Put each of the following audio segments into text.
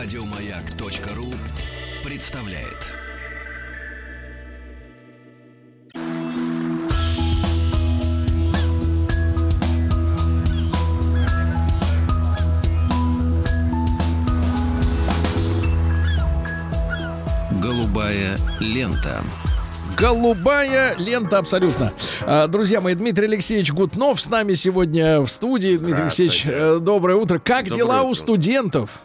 Радиомаяк.ру представляет. Голубая лента. Голубая лента абсолютно. А, Друзья мои, Дмитрий Алексеевич Гутнов с нами сегодня в студии. Дмитрий Алексеевич, э, доброе утро. Как Доброе дела у утро. студентов?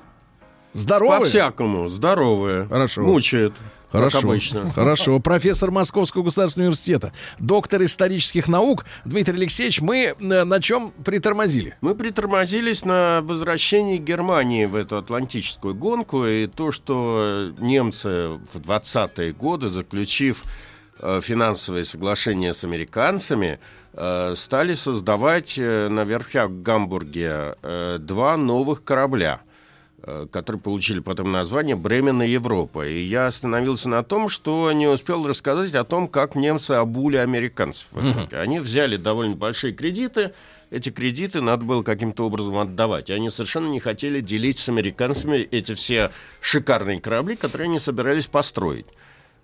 Здоровы? По-всякому, здоровые. Хорошо. Мучают. Хорошо, Как обычно. хорошо. Профессор Московского государственного университета, доктор исторических наук Дмитрий Алексеевич, мы э, на чем притормозили? Мы притормозились на возвращении Германии в эту атлантическую гонку, и то, что немцы в 20-е годы, заключив э, финансовые соглашения с американцами, э, стали создавать на верфях Гамбурге два новых корабля которые получили потом название «Бремен и Европа». И я остановился на том, что не успел рассказать о том, как немцы обули американцев. Они взяли довольно большие кредиты, эти кредиты надо было каким-то образом отдавать. И они совершенно не хотели делить с американцами эти все шикарные корабли, которые они собирались построить.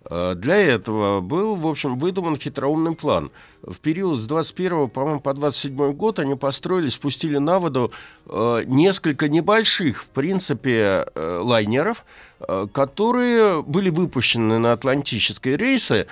Э, Для этого был, в общем, выдуман хитроумный план. В период с 21 по-моему, по 27 год они построили, спустили на воду э, несколько небольших, в принципе, э, лайнеров, которые были выпущены на атлантические рейсы.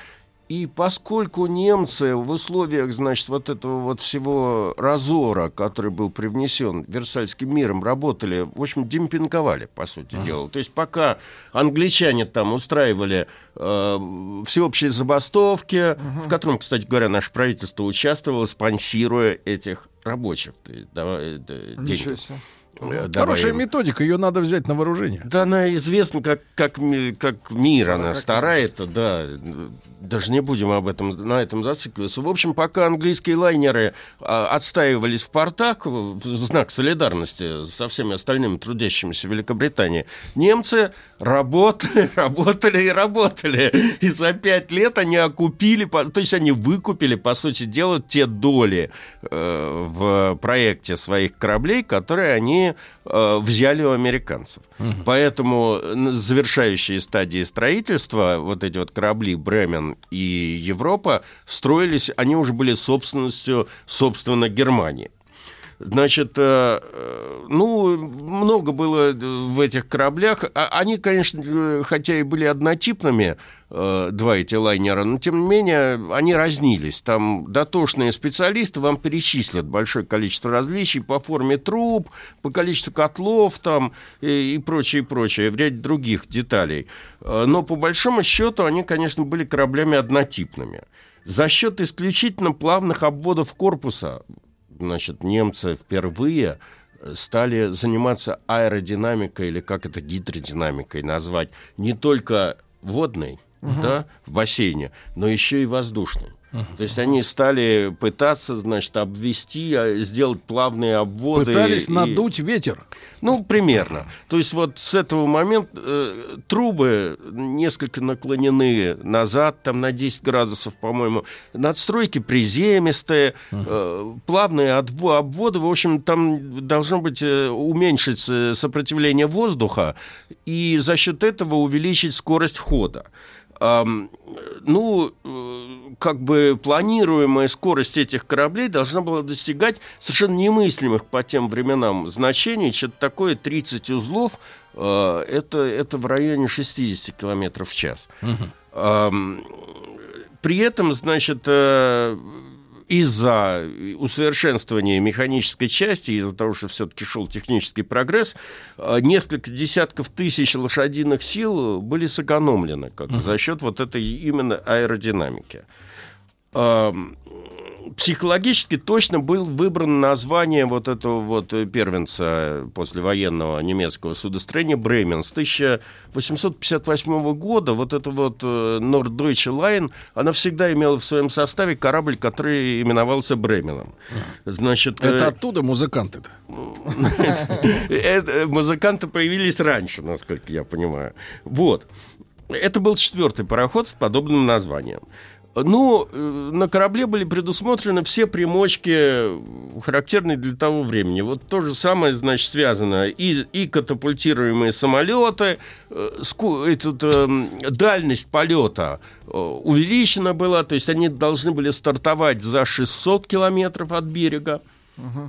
И поскольку немцы в условиях, значит, вот этого вот всего разора, который был привнесен Версальским миром, работали, в общем, демпинговали, по сути дела. То есть пока англичане там устраивали э, всеобщие забастовки, в котором, кстати говоря, наше правительство участвовало, спонсируя этих рабочих. То есть, давай, э, деньги. Э, давая Хорошая им. методика, ее надо взять на вооружение. Да, она известна как, как, как мир, она старая, это, да. Даже не будем об этом, на этом зацикливаться. В общем, пока английские лайнеры а, отстаивались в портах в знак солидарности со всеми остальными трудящимися в Великобритании, немцы работали, работали и работали. И за пять лет они окупили, то есть они выкупили, по сути дела, те доли э, в проекте своих кораблей, которые они э, взяли у американцев. Поэтому на завершающие стадии строительства, вот эти вот корабли Бремен и Европа, строились, они уже были собственностью, собственно, Германии. Значит, э, ну, много было в этих кораблях. А- Они, конечно, э, хотя и были однотипными, э, два эти лайнера, но, тем не менее, они разнились. Там дотошные специалисты вам перечислят большое количество различий по форме труб, по количеству котлов там и, и прочее, и прочее, в ряде других деталей. Но, по большому счету, они, конечно, были кораблями однотипными. За счет исключительно плавных обводов корпуса значит, немцы впервые э, стали заниматься аэродинамикой, или как это гидродинамикой назвать, не только водной, да, в бассейне, но еще и воздушной. То есть они стали пытаться, значит, обвести, а, сделать плавные обводы. Пытались и- надуть ветер. ну, примерно. То есть вот с этого момента э, трубы несколько наклонены назад, там на 10 градусов, по-моему. Надстройки приземистые, э, плавные обводы. В общем, там должно быть э, уменьшить сопротивление воздуха и за счет этого увеличить скорость хода. Ну, как бы планируемая скорость этих кораблей должна была достигать совершенно немыслимых по тем временам значений. Что-то такое 30 узлов, э, это, это в районе 60 километров в час. При этом, значит, э, из-за усовершенствования механической части, из-за того, что все-таки шел технический прогресс, э, несколько десятков тысяч лошадиных сил были сэкономлены как за счет вот этой именно аэродинамики. Психологически точно был выбран название вот этого вот э, первенца послевоенного немецкого судостроения Бремен с 1858 года. Вот эта вот э, Norddeutsche Line, она всегда имела в своем составе корабль, который именовался Бременом. Значит, э, Это оттуда музыканты-то. музыканты появились раньше, насколько я понимаю. Вот. Это был четвертый пароход с подобным названием. Ну, э, на корабле были предусмотрены все примочки, характерные для того времени. Вот то же самое, значит, связано и, и катапультируемые самолеты, э, этот, э, дальность полета э, увеличена была, то есть они должны были стартовать за 600 километров от берега.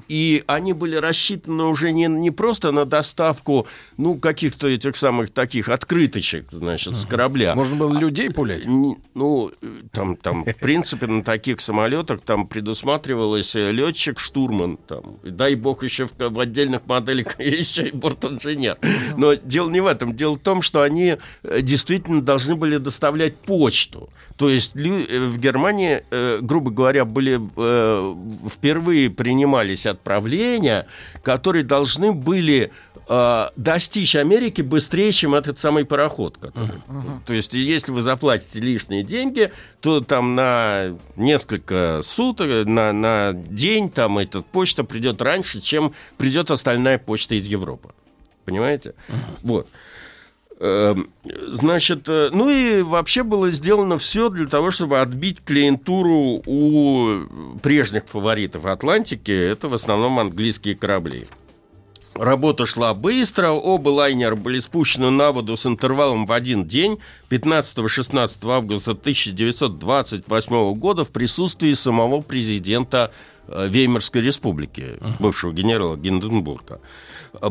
И они были рассчитаны уже не, не просто на доставку, ну, каких-то этих самых таких открыточек, значит, с корабля. Можно было людей пулять? Ну, там, там, в принципе, на таких самолетах там предусматривалось э, летчик-штурман, там, и дай бог еще в, в отдельных моделях еще и борт-инженер. Но дело не в этом. Дело в том, что они э, действительно должны были доставлять почту. То есть э, в Германии, грубо говоря, были впервые принимали занимались отправления, которые должны были э, достичь Америки быстрее, чем этот самый пароход. Который. Uh-huh. То есть, если вы заплатите лишние деньги, то там на несколько суток, на, на день там эта почта придет раньше, чем придет остальная почта из Европы. Понимаете? Uh-huh. Вот. Эм, значит, э, ну и вообще было сделано все для того, чтобы отбить клиентуру у прежних фаворитов Атлантики. Это в основном английские корабли. Работа шла быстро, оба лайнера были спущены на воду с интервалом в один день, 15-16 августа 1928 года в присутствии самого президента э, Веймарской республики, бывшего генерала Гинденбурга.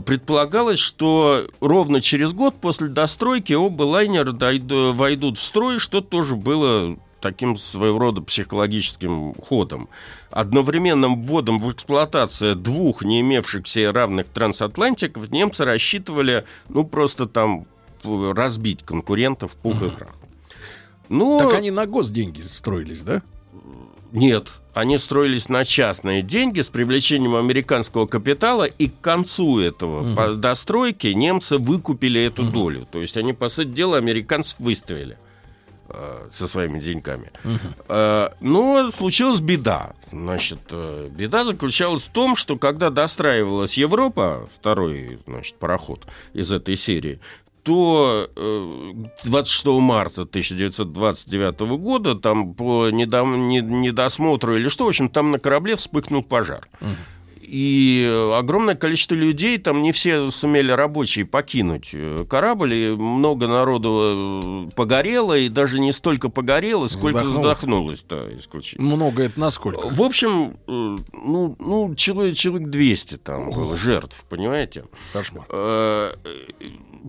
Предполагалось, что ровно через год после достройки оба лайнера войдут в строй, что тоже было таким своего рода психологическим ходом. Одновременным вводом в эксплуатацию двух не имевшихся равных трансатлантиков немцы рассчитывали, ну, просто там разбить конкурентов пух и прах. Но... Так они на госденьги строились, да? Нет, они строились на частные деньги с привлечением американского капитала, и к концу этого угу. достройки немцы выкупили эту угу. долю. То есть они, по сути дела, американцев выставили э, со своими деньгами. Э, но случилась беда. Значит, э, беда заключалась в том, что когда достраивалась Европа, второй значит, пароход из этой серии, то 26 э, марта 1929 года там по недосмотру или что, в общем, там на корабле вспыхнул пожар. Угу и огромное количество людей, там не все сумели рабочие покинуть э, корабль, и много народу э, погорело, и даже не столько погорело, сколько задохнулось. да, исключительно. Много это насколько? В общем, э, ну, ну человек, человек 200 там было жертв, понимаете? Кошмар.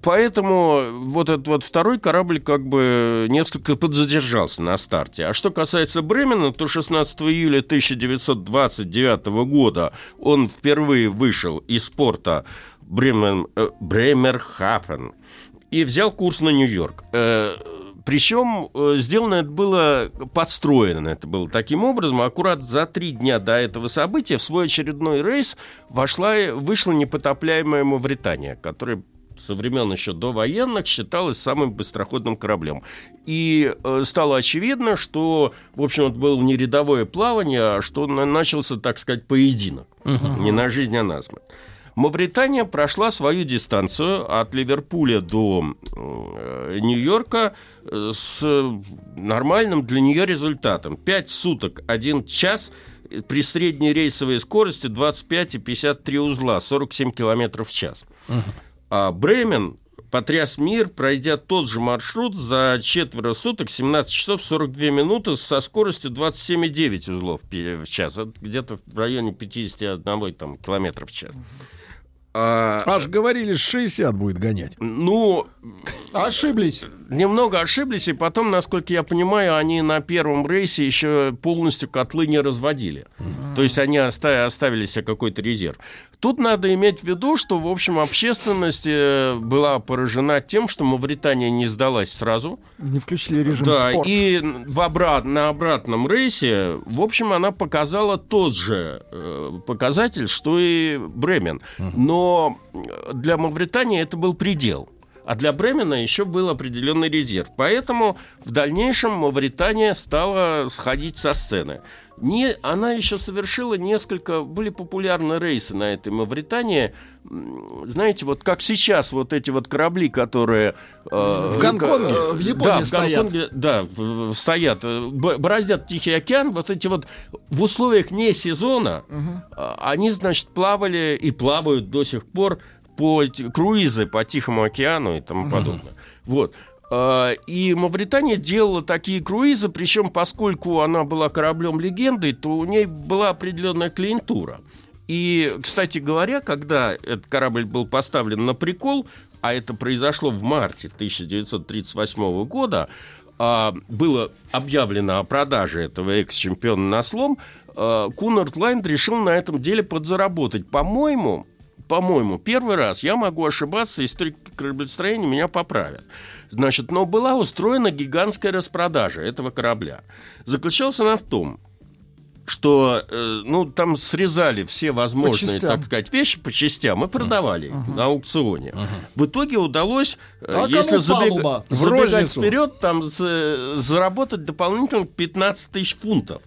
Поэтому вот этот вот второй корабль как бы несколько подзадержался на старте. А что касается Бремена, то 16 июля 1929 года он впервые вышел из порта Бремен, э, Бремерхафен и взял курс на Нью-Йорк. Э, причем э, сделано это было, подстроено это было таким образом, аккурат за три дня до этого события в свой очередной рейс вошла, вышла непотопляемая Мавритания, которая со времен еще до военных считалось самым быстроходным кораблем. И э, стало очевидно, что, в общем, это было не рядовое плавание, а что начался, так сказать, поединок. Угу. Не на жизнь, а на смерть. Мавритания прошла свою дистанцию от Ливерпуля до э, Нью-Йорка э, с нормальным для нее результатом. 5 суток, 1 час при средней рейсовой скорости 25 и 53 узла, 47 километров в час. Угу. А Бремен потряс мир, пройдя тот же маршрут за четверо суток, 17 часов 42 минуты со скоростью 27,9 узлов в час. где-то в районе 51 там, километров в час. А, Аж говорили, 60 будет гонять. Ну, ошиблись. Немного ошиблись, и потом, насколько я понимаю, они на первом рейсе еще полностью котлы не разводили. Mm-hmm. То есть они оставили, оставили себе какой-то резерв. Тут надо иметь в виду, что, в общем, общественность э, была поражена тем, что Мавритания не сдалась сразу. Не включили режим Да, спорт. и в обрат, на обратном рейсе, в общем, она показала тот же э, показатель, что и Бремен. Но для Мавритании это был предел. а для Бремена еще был определенный резерв. Поэтому в дальнейшем Мавритания стала сходить со сцены. Не, она еще совершила несколько, были популярны рейсы на этой Мавритании. Знаете, вот как сейчас вот эти вот корабли, которые... Э, в Гонконге? Э, в Японии да, в Гонконге, стоят. Да, стоят. Бороздят Тихий океан. Вот эти вот в условиях не сезона, угу. они, значит, плавали и плавают до сих пор по круизы по Тихому океану и тому подобное. Вот. А, и Мавритания делала такие круизы, причем поскольку она была кораблем легендой, то у ней была определенная клиентура. И, кстати говоря, когда этот корабль был поставлен на прикол, а это произошло в марте 1938 года, а, было объявлено о продаже этого экс-чемпиона на слом, а, Кунард Лайн решил на этом деле подзаработать. По-моему, по-моему, первый раз, я могу ошибаться, историк кораблестроения меня поправят. Значит, но была устроена гигантская распродажа этого корабля. Заключалась она в том, что э, ну там срезали все возможные, так сказать, вещи по частям и продавали uh-huh. на аукционе. Uh-huh. В итоге удалось, э, а если забег... забегать вперед, там за... заработать дополнительно 15 тысяч фунтов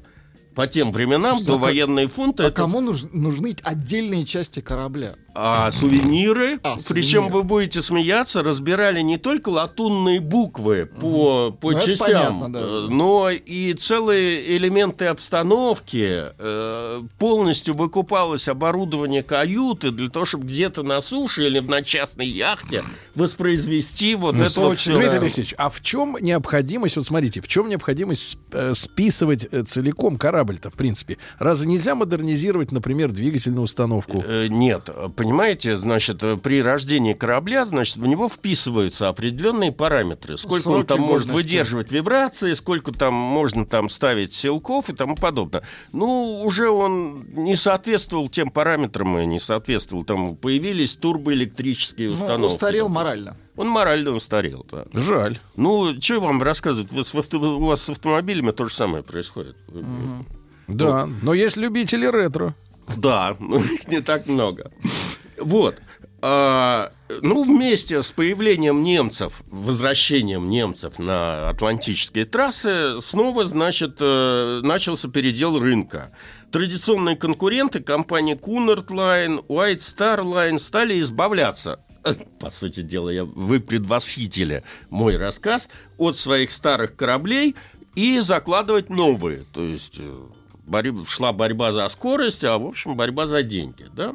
по тем временам Слушайте, до а военные фунты. А это... кому нуж, нужны отдельные части корабля? А сувениры, а, причем вы будете смеяться, разбирали не только латунные буквы по, угу. по ну, частям, понятно, да. Э, но и целые элементы обстановки. Э, полностью выкупалось оборудование каюты для того, чтобы где-то на суше или на частной яхте воспроизвести вот ну, это вот все. Дмитрий Алексеевич, а в чем необходимость, вот смотрите, в чем необходимость э, списывать целиком корабль-то, в принципе? Разве нельзя модернизировать, например, двигательную установку? Нет, понимаете, значит, э, при рождении корабля, значит, в него вписываются определенные параметры. Сколько Сроки он там может выдерживать вибрации, сколько там можно там ставить силков и тому подобное. Ну, уже он не соответствовал тем параметрам, и не соответствовал. Там появились турбоэлектрические ну, установки. Ну, устарел морально. Он морально устарел, да. Жаль. Ну, что вам рассказывать? Вы с, у вас с автомобилями то же самое происходит. Угу. Да, ну, но есть любители ретро. Да, но их не так много. Вот. А, ну, вместе с появлением немцев, возвращением немцев на атлантические трассы, снова, значит, э, начался передел рынка. Традиционные конкуренты компании Cunard Line, White Star Line стали избавляться по сути дела, я, вы предвосхитили мой рассказ, от своих старых кораблей и закладывать новые. То есть э, борь, шла борьба за скорость, а в общем борьба за деньги. Да?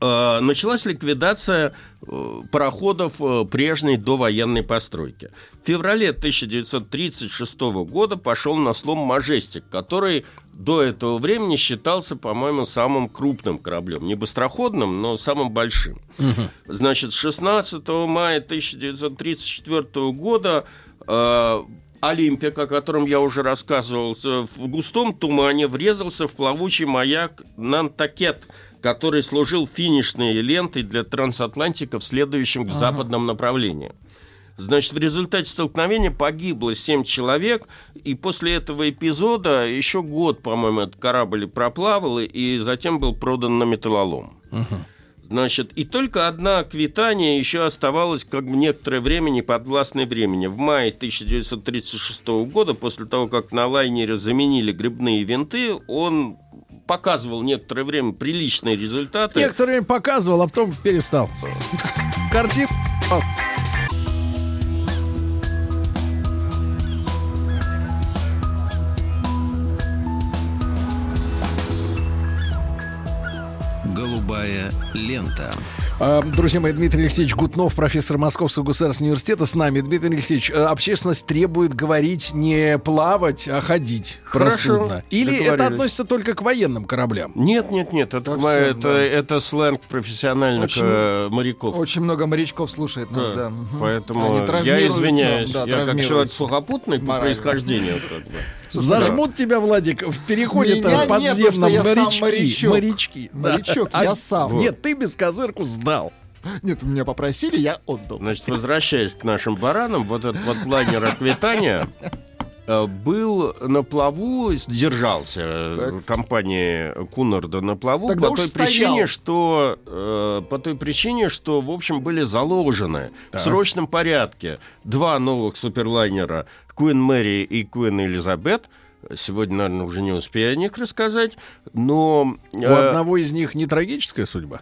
Э, началась ликвидация э, пароходов э, прежней довоенной постройки. В феврале 1936 года пошел на слом «Мажестик», который до этого времени считался, по-моему, самым крупным кораблем. Не быстроходным, но самым большим. Угу. Значит, 16 мая 1934 года Олимпик, о котором я уже рассказывал, в густом тумане врезался в плавучий маяк Нантакет – который служил финишной лентой для трансатлантиков, следующим к ага. западным направлениям. Значит, в результате столкновения погибло 7 человек, и после этого эпизода еще год, по-моему, этот корабль проплавал, и затем был продан на металлолом. Угу. Значит, и только одна квитания еще оставалась как бы некоторое время неподвластной времени. В мае 1936 года, после того, как на лайнере заменили грибные винты, он показывал некоторое время приличные результаты. Некоторое время показывал, а потом перестал. Картин. Голубая лента. А, друзья мои, Дмитрий Алексеевич Гутнов, профессор Московского государственного университета, с нами. Дмитрий Алексеевич, э, общественность требует говорить не плавать, а ходить Хорошо. Или это относится только к военным кораблям? Нет, нет, нет. Это, это, это, да. это сленг профессиональных очень, э, моряков. Очень много морячков слушает нас, да. да. Поэтому я извиняюсь. Да, я как человек сухопутный по происхождению. Как бы. Зажмут тебя, Владик, в переходе подземном морячки. Морячки. Морячок, я сам. Нет, ты без козырку сдал. Нет, меня попросили, я отдал. Значит, возвращаясь к нашим баранам, вот этот вот лайнер Аквитания был на плаву, держался э, Так. компания Кунарда на плаву Тогда по той стоял. причине, что э, по той причине, что в общем были заложены в срочном порядке два новых суперлайнера Queen Мэри и Queen Элизабет. Сегодня, наверное, уже не успею о них рассказать, но У э, одного из них не трагическая судьба.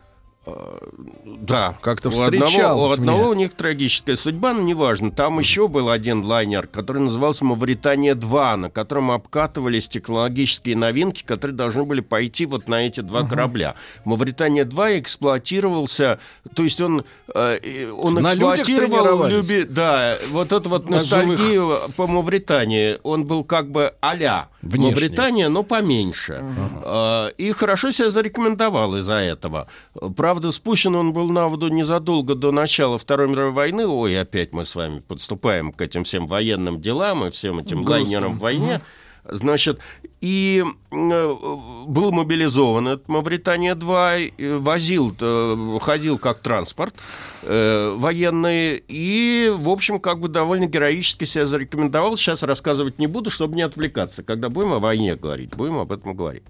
Да, Как-то у одного, встречалось у одного у них трагическая судьба, но неважно. Там еще был один лайнер, который назывался «Мавритания-2», на котором обкатывались технологические новинки, которые должны были пойти вот на эти два корабля. «Мавритания-2» эксплуатировался, то есть он, э, он На эксплуатировал, люби- да, вот эту вот На ностальгию по Мавритании. Он был как бы а-ля Внешний. Мавритания, но поменьше. Э, И хорошо себя зарекомендовал из-за этого. Правда, спущен он был на воду незадолго до начала Второй мировой войны. Ой, опять мы с вами подступаем к этим всем военным делам и всем этим лайнерам в войне. Значит, и э, был мобилизован от Мавритания-2, э, возил, э, ходил как транспорт э, военный, и, в общем, как бы довольно героически себя зарекомендовал. Сейчас рассказывать не буду, чтобы не отвлекаться. Когда будем о войне говорить, будем об этом говорить.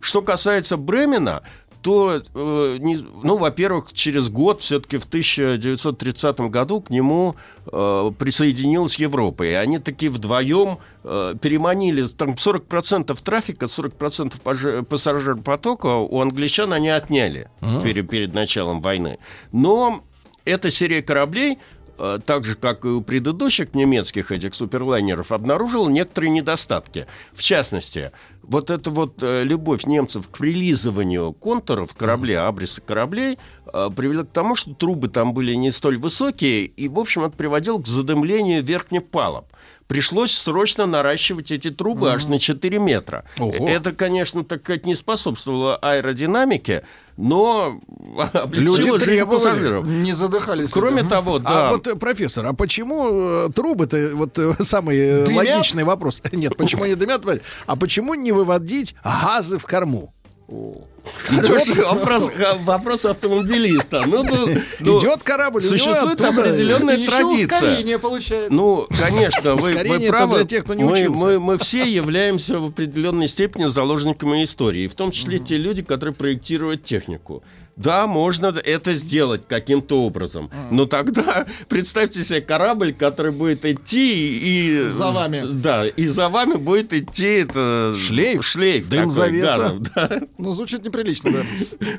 Что касается Бремена, то, э, не- ну, во-первых, через год, все-таки в 1930 году к нему э, присоединилась Европа. И они такие вдвоем э, переманили, там 40% трафика, 40% паже- пассажиропотока у англичан они отняли перед, перед началом войны. Но эта серия кораблей так же, как и у предыдущих немецких этих суперлайнеров, обнаружила некоторые недостатки. В частности, вот эта вот э, любовь немцев к прилизыванию контуров корабля, абриса кораблей, э, привела к тому, что трубы там были не столь высокие, и, в общем, это приводило к задымлению верхних палуб. Пришлось срочно наращивать эти трубы аж на 4 метра. Ого. Это, конечно, так сказать, не способствовало аэродинамике, но облегчило жизнь пассажиров. Не задыхались. Кроме люди. того, да. А вот, э, профессор, а почему э, трубы-то, вот э, самый э, Дымят? логичный вопрос. Нет, почему они дымят? А почему не выводить газы в корму? Хороший вопрос, вопрос автомобилиста. Ну, ну, ну, Идет корабль, Существует оттуда- определенная Еще традиция. ускорение получает. Ну, конечно, вы, вы правы. для тех, кто не мы, учился. мы, мы все являемся в определенной степени заложниками истории, в том числе те люди, которые проектируют технику. Да, можно это сделать каким-то образом. Но тогда представьте себе корабль, который будет идти и... За вами. Да, и за вами будет идти это... Шлейф? Шлейф. Дым такой завеса? газов, да. Ну, звучит неприлично, да.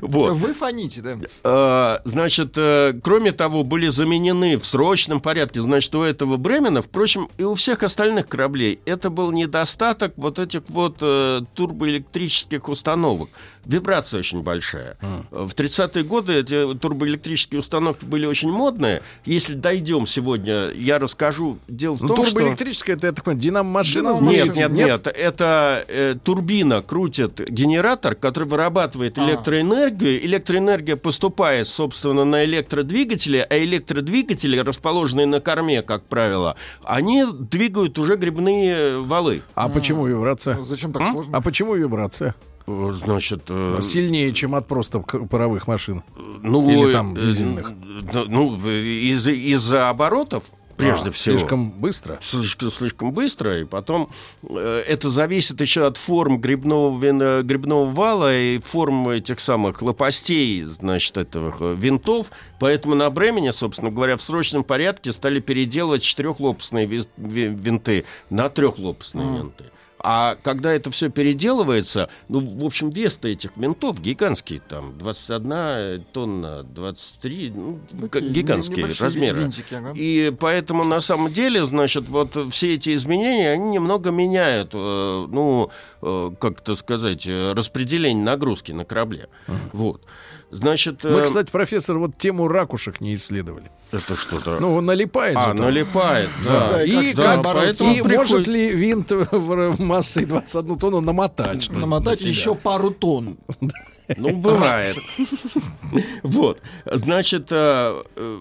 Вот. Вы фоните, да. Э, Значит, э, кроме того, были заменены в срочном порядке, значит, у этого Бремена, впрочем, и у всех остальных кораблей, это был недостаток вот этих вот э, турбоэлектрических установок. Вибрация очень большая. В 30-е годы эти турбоэлектрические установки были очень модные. Если дойдем сегодня, я расскажу. Дело в Ну, том, что... турбоэлектрическая, это, я так понимаю, динамо-машина? Динамо-? Нет, нет, нет. Это э, турбина крутит генератор, который вырабатывает А. электроэнергию. Электроэнергия поступает, собственно, на электродвигатели, а электродвигатели, расположенные на корме, как правило, они двигают уже грибные валы. А почему вибрация? Зачем так сложно? А почему вибрация? Э, Значит, э, Сильнее, чем от просто паровых машин. ну, или там э, дизельных? э, Ну, э, из- из-за оборотов, прежде А, всего. Слишком быстро. слишком, слишком быстро, и потом э, это зависит еще от форм грибного, вин- э, грибного вала и форм этих самых лопастей, значит, этого э, винтов. Поэтому на Бремене, собственно говоря, в срочном порядке стали переделывать четырехлопастные винты на трехлопастные винты. А когда это все переделывается, ну, в общем, вес-то этих винтов гигантский, там, 21 тонна, 23, ну, Такие гигантские размеры. винтики, ага. И поэтому на самом деле, значит, вот все эти изменения, они немного меняют, э, ну, э, как это сказать, э, распределение нагрузки на корабле. Вот. Значит, Мы, э, кстати, профессор, вот тему ракушек не исследовали. это что-то... Ну, налипает а, же там. налипает, да. Да, и как ним бороться? и Поэтому может ли винт в- массой 21 тонну намотать? Намотать еще пару тонн. Ну, бывает. Вот. Значит, э, э,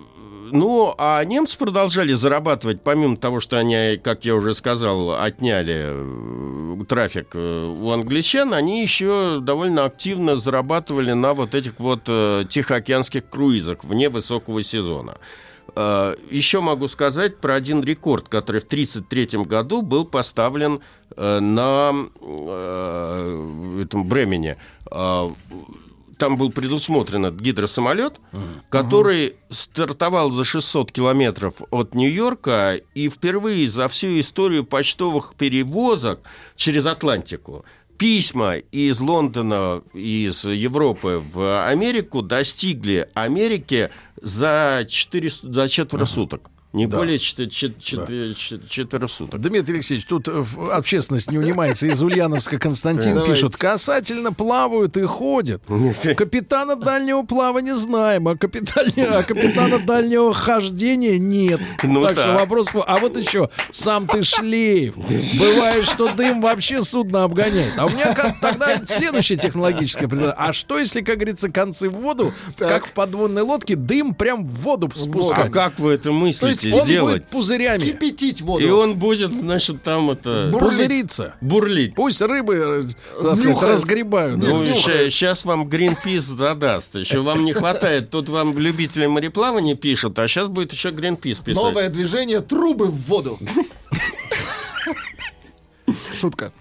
ну, а немцы продолжали зарабатывать, помимо того, что они, как я уже сказал, отняли э, трафик э, у англичан, они еще довольно активно зарабатывали на вот этих вот э, тихоокеанских круизах вне высокого сезона. Еще могу сказать про один рекорд, который в 1933 году был поставлен на этом Бремене. Там был предусмотрен этот гидросамолет, который стартовал за 600 километров от Нью-Йорка и впервые за всю историю почтовых перевозок через Атлантику письма из Лондона, из Европы в Америку достигли Америки за, 4, за четверо суток. Не да. более четырех суток. Дмитрий Алексеевич, тут э, общественность не унимается. Из Ульяновска Константин пишет. Касательно плавают и ходят. Капитана дальнего плавания знаем, а, капитана, а капитана дальнего хождения нет. Ну, так, что вопрос... А вот еще, сам ты шлейф. Бывает, что дым вообще судно обгоняет. А у меня тогда следующее технологическое предложение. А что, если, как говорится, концы в воду, так. как в подводной лодке, дым прям в воду спускать? А как вы это мыслите? Можете он сделать. Будет пузырями. Кипятить воду. И он будет, значит, там это... Бурлить. Пузыриться. Бурлить. Пусть рыбы э, так сказать, разгребают. Ну, сейчас вам Гринпис задаст. Еще вам не хватает. Тут вам любители мореплавания пишут, а сейчас будет еще Гринпис писать. Новое движение трубы в воду. Шутка.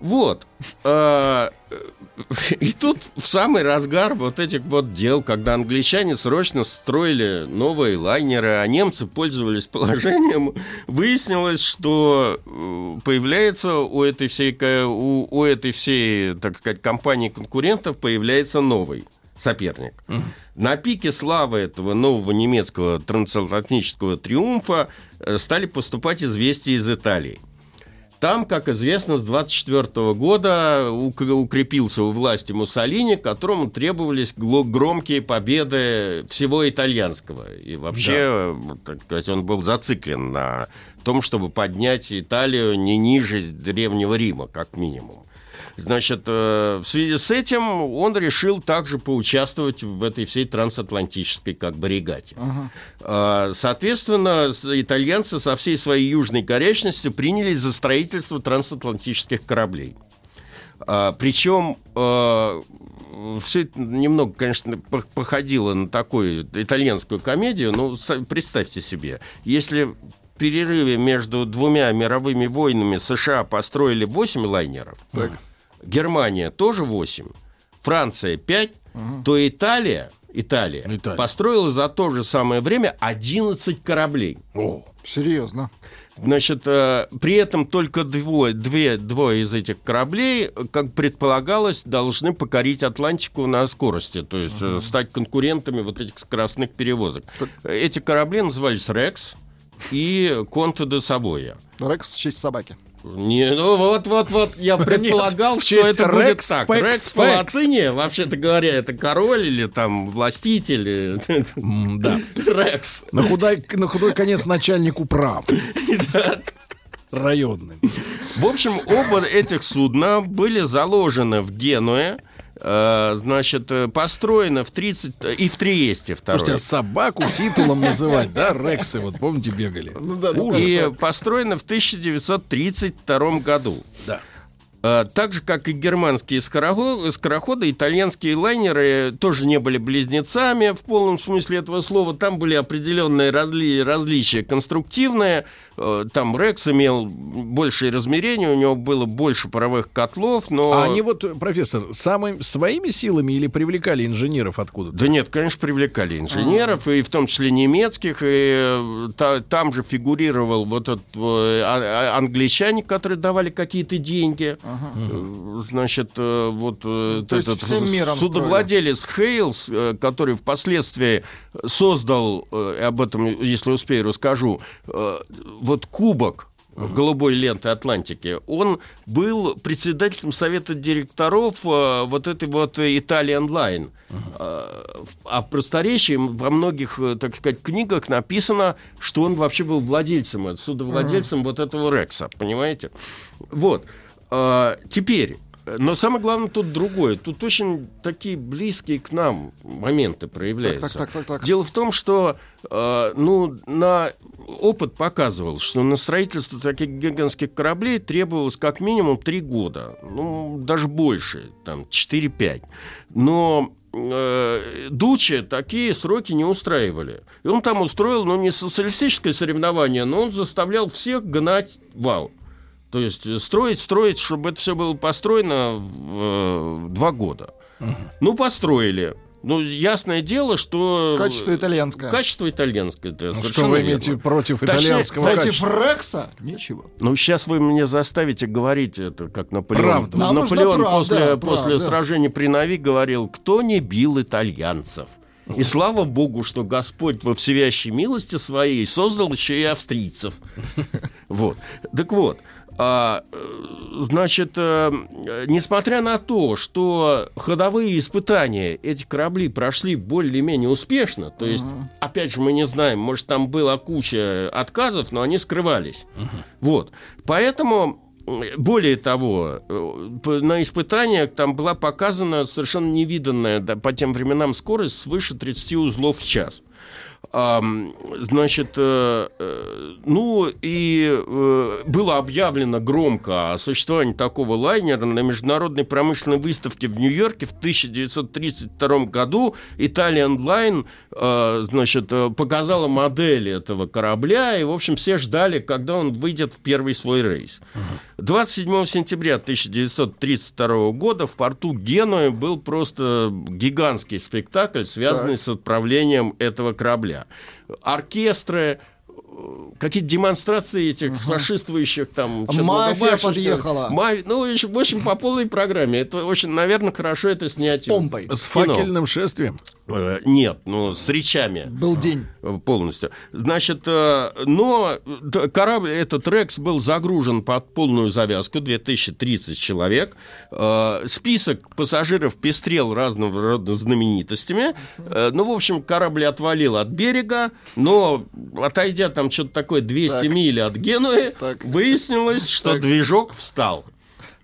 Вот. А, и тут в самый разгар вот этих вот дел, когда англичане срочно строили новые лайнеры, а немцы пользовались положением, выяснилось, что э, появляется у этой всей, у, у этой всей, так сказать, компании конкурентов появляется новый соперник. На пике славы этого нового немецкого трансатлантического триумфа э, стали поступать известия из Италии. Там, как известно, с 24 года укрепился у власти Муссолини, которому требовались громкие победы всего итальянского. И вообще, да. так сказать, он был зациклен на том, чтобы поднять Италию не ниже Древнего Рима, как минимум. Значит, э, в связи с этим он решил также поучаствовать в этой всей трансатлантической как бы регате. Ага. Соответственно, итальянцы со всей своей южной горячностью принялись за строительство трансатлантических кораблей. А, Причем э, все это немного, конечно, походило на такую итальянскую комедию, но представьте себе, если в перерыве между двумя мировыми войнами США построили 8 лайнеров, так. Германия тоже 8, Франция 5, угу. то Италия, Италия, Италия построила за то же самое время 11 кораблей. О, серьезно. Значит, э, при этом только двое, две, двое из этих кораблей, как предполагалось, должны покорить Атлантику на скорости, то есть uh стать конкурентами вот этих скоростных перевозок. Эти корабли назывались «Рекс» и «Конте де Сабоя». «Рекс» в честь собаки. Не, ну вот, вот, вот, я предполагал, Нет, что это Рекс, будет так. Пекс, Рекс по латыни, вообще-то говоря, это король или там властитель. Да. Рекс. На худой, на худой конец начальник управ. Районный. В общем, оба этих судна были заложены в Генуе Э, значит, э, построено в 30... И в Триесте второй. Слушайте, а собаку титулом называть, да? Рексы, вот помните, бегали. Ну, да, и построено в 1932 году. Да. Э, так же, как и германские скороходы, скороходы, итальянские лайнеры тоже не были близнецами в полном смысле этого слова. Там были определенные разли, различия конструктивные. Э, там Рекс имел большее размерение, у него было больше паровых котлов, но... А они вот, профессор, самыми, своими силами или привлекали инженеров откуда-то? Да нет, конечно, привлекали инженеров, А-а-а. и в том числе немецких, и э, та, там же фигурировал вот этот а, а, англичане, которые давали какие-то деньги. Ага. Значит, э, вот э, То этот судовладелец Хейлс, э, который впоследствии создал, об этом, если успею, расскажу, вот кубок голубой ленты Атлантики, он был председателем совета директоров вот этой вот Italian Line. Uh-huh. А в просторечии во многих, так сказать, книгах написано, что он вообще был владельцем, судовладельцем uh-huh. вот этого Рекса, понимаете? Вот. А, теперь, но самое главное тут другое. Тут очень такие близкие к нам моменты проявляются. Так, так, так, так, так. Дело в том, что э, ну, на опыт показывал, что на строительство таких гигантских кораблей требовалось как минимум три года, ну даже больше, там 4-5. Но э, Дуче такие сроки не устраивали. И он там устроил, ну, не социалистическое соревнование, но он заставлял всех гнать вал. То есть строить, строить, чтобы это все было построено в э, два года. Угу. Ну, построили. Ну, ясное дело, что... Качество итальянское. Качество итальянское, да, ну, Что вы имеете верно. против итальянского Точнее, Против Рекса? Ничего. Ну, сейчас вы мне заставите говорить это, как Наполеон. Правду. Нам Наполеон правда, после, правда. после сражения при Нави говорил, кто не бил итальянцев. И слава богу, что Господь во всевящей милости своей создал еще и австрийцев. Вот. Так вот, а, значит, э, несмотря на то, что ходовые испытания эти корабли прошли более-менее успешно, то есть, uh-huh. опять же, мы не знаем, может, там была куча отказов, но они скрывались. Uh-huh. Вот. Поэтому более того, э, на испытаниях там была показана совершенно невиданная да, по тем временам скорость свыше 30 узлов в час. Значит, э, э, ну и э, было объявлено громко о существовании такого лайнера на международной промышленной выставке в Нью-Йорке в 1932 году. Italian Line, значит, показала модель этого корабля, и, в общем, все ждали, когда он выйдет в первый свой рейс. 27 сентября 1932 года в порту Генуи был просто гигантский спектакль, связанный так. с отправлением этого корабля. Оркестры, какие-то демонстрации этих uh-huh. фашистующих там... Мафия подъехала. Мафия, ну, в общем, по полной программе. Это очень, наверное, хорошо это снять. С помпой. С факельным шествием. Э, нет, ну, с речами. Был день. Э, полностью. Значит, э, но корабль, этот Рекс был загружен под полную завязку, 2030 человек. Список пассажиров пестрел разного рода знаменитостями. Ну, в общем, корабль отвалил от берега, но, отойдя там что-то такое 200 так. миль от Генуи, так. выяснилось, что так. движок встал.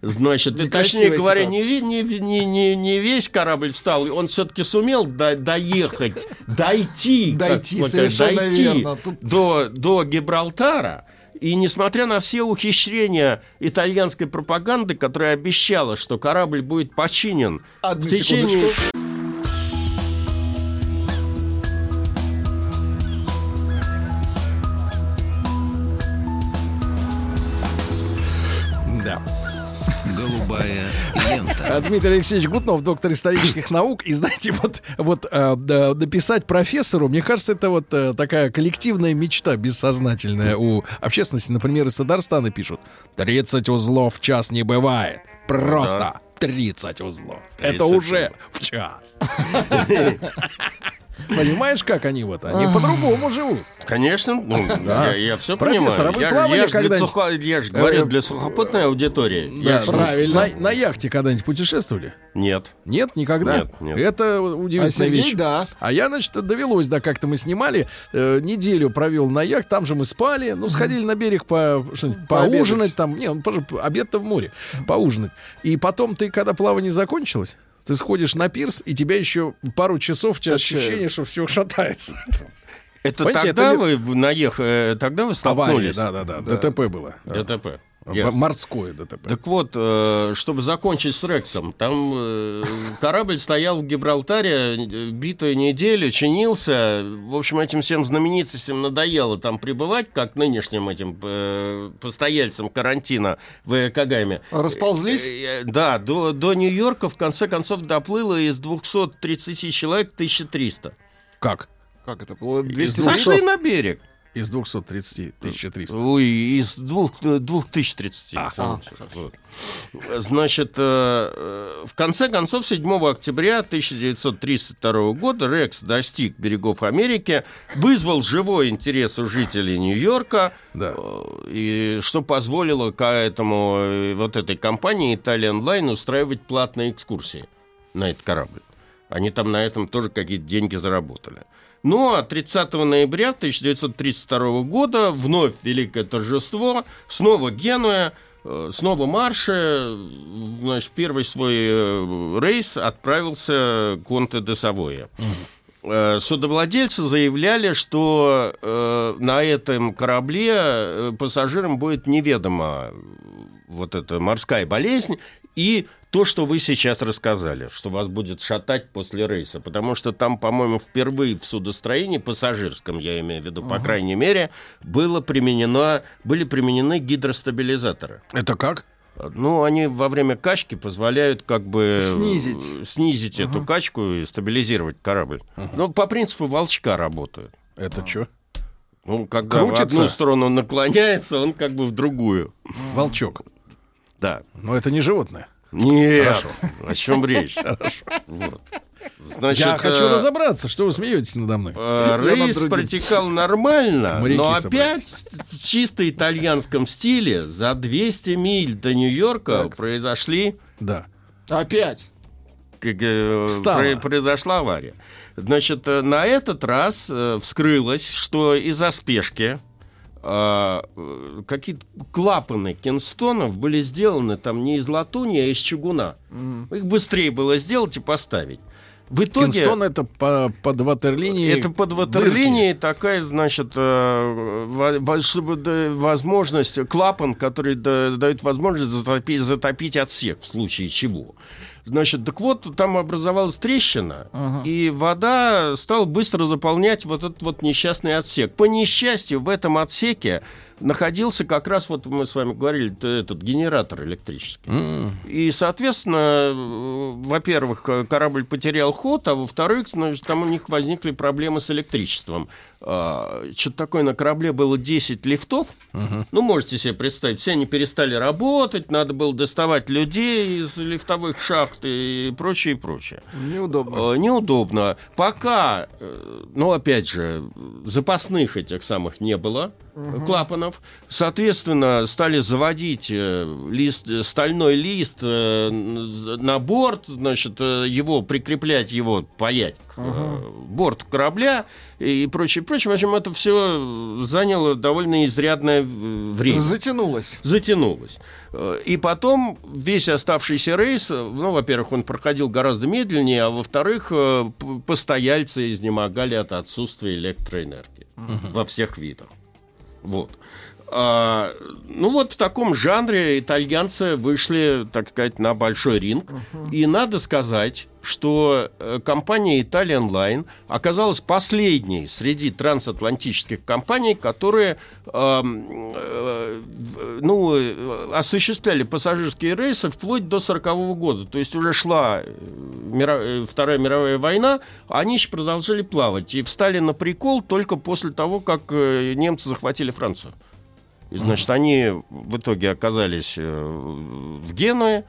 Значит, и, точнее говоря, не, не, не, не, не весь корабль встал, он все-таки сумел до, доехать, дойти, дойти, как, дойти верно. до, до Гибралтара. И несмотря на все ухищрения итальянской пропаганды, которая обещала, что корабль будет починен Одну в течение... Секундочку. Дмитрий Алексеевич Гутнов, доктор исторических наук. И знаете, вот, вот э, написать профессору, мне кажется, это вот э, такая коллективная мечта бессознательная у общественности. Например, из Татарстана пишут, 30 узлов в час не бывает. Просто 30 узлов. 30 это уже в час. Понимаешь, как они вот? Они по-другому живут. Конечно, ну, да. я, я все Профессор, понимаю. А вы я, я, же для сухо, я же говорю э, для сухопутной аудитории. Да, я правильно. На, на яхте когда-нибудь путешествовали? Нет. Нет, никогда? Нет, нет. Это удивительная а Сергей, вещь. да. А я, значит, довелось, да, как-то мы снимали, э, неделю провел на яхте, там же мы спали, ну, сходили на берег по, поужинать там, не, он обед-то в море, поужинать. И потом ты, когда плавание закончилось, ты сходишь на пирс, и тебя еще пару часов у тебя ощущение, что все шатается. Это Понимаете, тогда это... вы наех... Э, тогда вы столкнулись? Авария, да, да, да, ДТП было. ДТП. Ясно. Морское ДТП. Так вот, э, чтобы закончить с Рексом, там э, корабль стоял в Гибралтаре битую неделю, чинился. В общем, этим всем знаменитостям надоело там пребывать, как нынешним этим э, постояльцам карантина в Кагаме. Расползлись? Да, до, до Нью-Йорка в конце концов доплыло из 230 человек 1300. Как? Как это было? 200 Сошли на берег. Из 230 1300. Ой, из 2030. А, а, вот. Значит, э, э, в конце концов, 7 октября 1932 года Рекс достиг берегов Америки, вызвал живой интерес у жителей Нью-Йорка, да. Э, и что позволило к этому, вот этой компании Italian Line устраивать платные экскурсии на этот корабль. Они там на этом тоже какие-то деньги заработали. Ну а 30 ноября 1932 года вновь великое торжество, снова Генуя, э, снова марши, значит, первый свой э, рейс отправился Конте де Савоя. Э, судовладельцы заявляли, что на этом корабле пассажирам будет неведома вот эта морская болезнь, и то, что вы сейчас рассказали, что вас будет шатать после рейса, потому что там, по-моему, впервые в судостроении, пассажирском, я имею в виду, uh-huh. по крайней мере, было применено, были применены гидростабилизаторы. Это как? Ну, они во время качки позволяют как бы снизить, снизить uh-huh. эту качку и стабилизировать корабль. Uh-huh. Ну, по принципу волчка работают. Это uh-huh. что? Ну, когда Крутится? в одну сторону наклоняется, он как бы в другую. Волчок. Да. Но это не животное. Нет, Хорошо. о чем речь? Вот. Значит, Я хочу э, разобраться, что вы смеетесь надо мной. Э, рейс протекал нормально, Моряки но опять в чисто итальянском стиле за 200 миль до Нью-Йорка так. произошли... Да. Опять? Э, произошла авария. Значит, э, на этот раз э, вскрылось, что из-за спешки а, какие-то клапаны Кенстонов были сделаны там не из латуни, а из чугуна. Mm. Их быстрее было сделать и поставить. В итоге... Кинстон это по, под ватерлинией. Это под ватерлинией такая, значит, э, чтобы возможность, клапан, который дает возможность затопить, затопить отсек в случае чего. Значит, так вот, там образовалась трещина, ага. и вода стала быстро заполнять вот этот вот несчастный отсек. По несчастью, в этом отсеке находился как раз, вот мы с вами говорили, этот генератор электрический. Mm. И, соответственно, во-первых, корабль потерял ход, а во-вторых, значит, там у них возникли проблемы с электричеством. А, что-то такое на корабле было 10 лифтов. Uh-huh. Ну, можете себе представить, все они перестали работать, надо было доставать людей из лифтовых шахт и прочее, и прочее. Неудобно. А, неудобно. Пока, э, ну, опять же, запасных этих самых не было угу. клапанов. Соответственно, стали заводить э, лист, стальной лист э, на борт, значит, э, его прикреплять, его паять к угу. борту корабля и прочее, прочее. В общем, это все заняло довольно изрядное время. Затянулось. Затянулось. И потом весь оставшийся рейс, ну, во-первых, он проходил гораздо медленнее, а во-вторых, постояльцы изнемогали от отсутствия электроэнергии угу. во всех видах. Вот. А, ну вот в таком жанре итальянцы вышли, так сказать, на большой ринг. Uh-huh. И надо сказать, что э, компания Italian Line оказалась последней среди трансатлантических компаний, которые э, э, ну, осуществляли пассажирские рейсы вплоть до 1940 года. То есть уже шла э, миров... Вторая мировая война, а они еще продолжали плавать. И встали на прикол только после того, как немцы захватили Францию. Значит, они в итоге оказались в Генуе.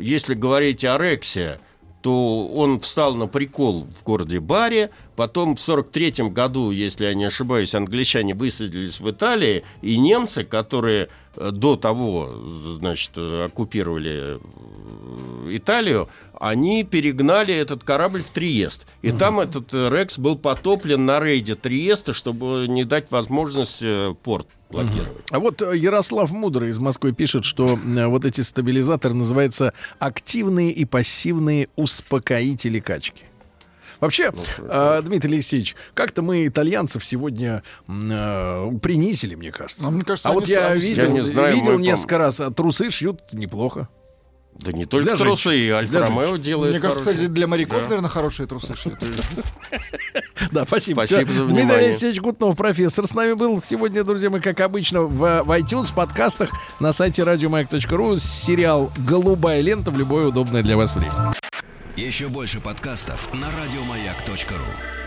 Если говорить о Рексе, то он встал на прикол в городе Баре, потом в 43 году, если я не ошибаюсь, англичане высадились в Италии, и немцы, которые э, до того, значит, оккупировали э, Италию, они перегнали этот корабль в Триест. И угу. там этот э, Рекс был потоплен на рейде Триеста, чтобы не дать возможность порт блокировать. А вот э, Ярослав Мудрый из Москвы пишет, что э, вот эти стабилизаторы называются активные и пассивные успокоители качки. Вообще, ну, э, Дмитрий Алексеевич, как-то мы итальянцев сегодня э, принизили, мне кажется. А, мне кажется а вот я видел, я не знаю, видел несколько раз, а трусы шьют неплохо. Да не только для трусы, женщин. и Альфа-Ромео делает Мне кажется, кстати, для моряков, да. наверное, хорошие трусы. Да, спасибо. Спасибо за внимание. Дмитрий Алексеевич Гутнов, профессор, с нами был сегодня, друзья мы, как обычно, в, в iTunes, в подкастах, на сайте радиомаяк.ру сериал «Голубая лента» в любое удобное для вас время. Еще больше подкастов на радиомаяк.ру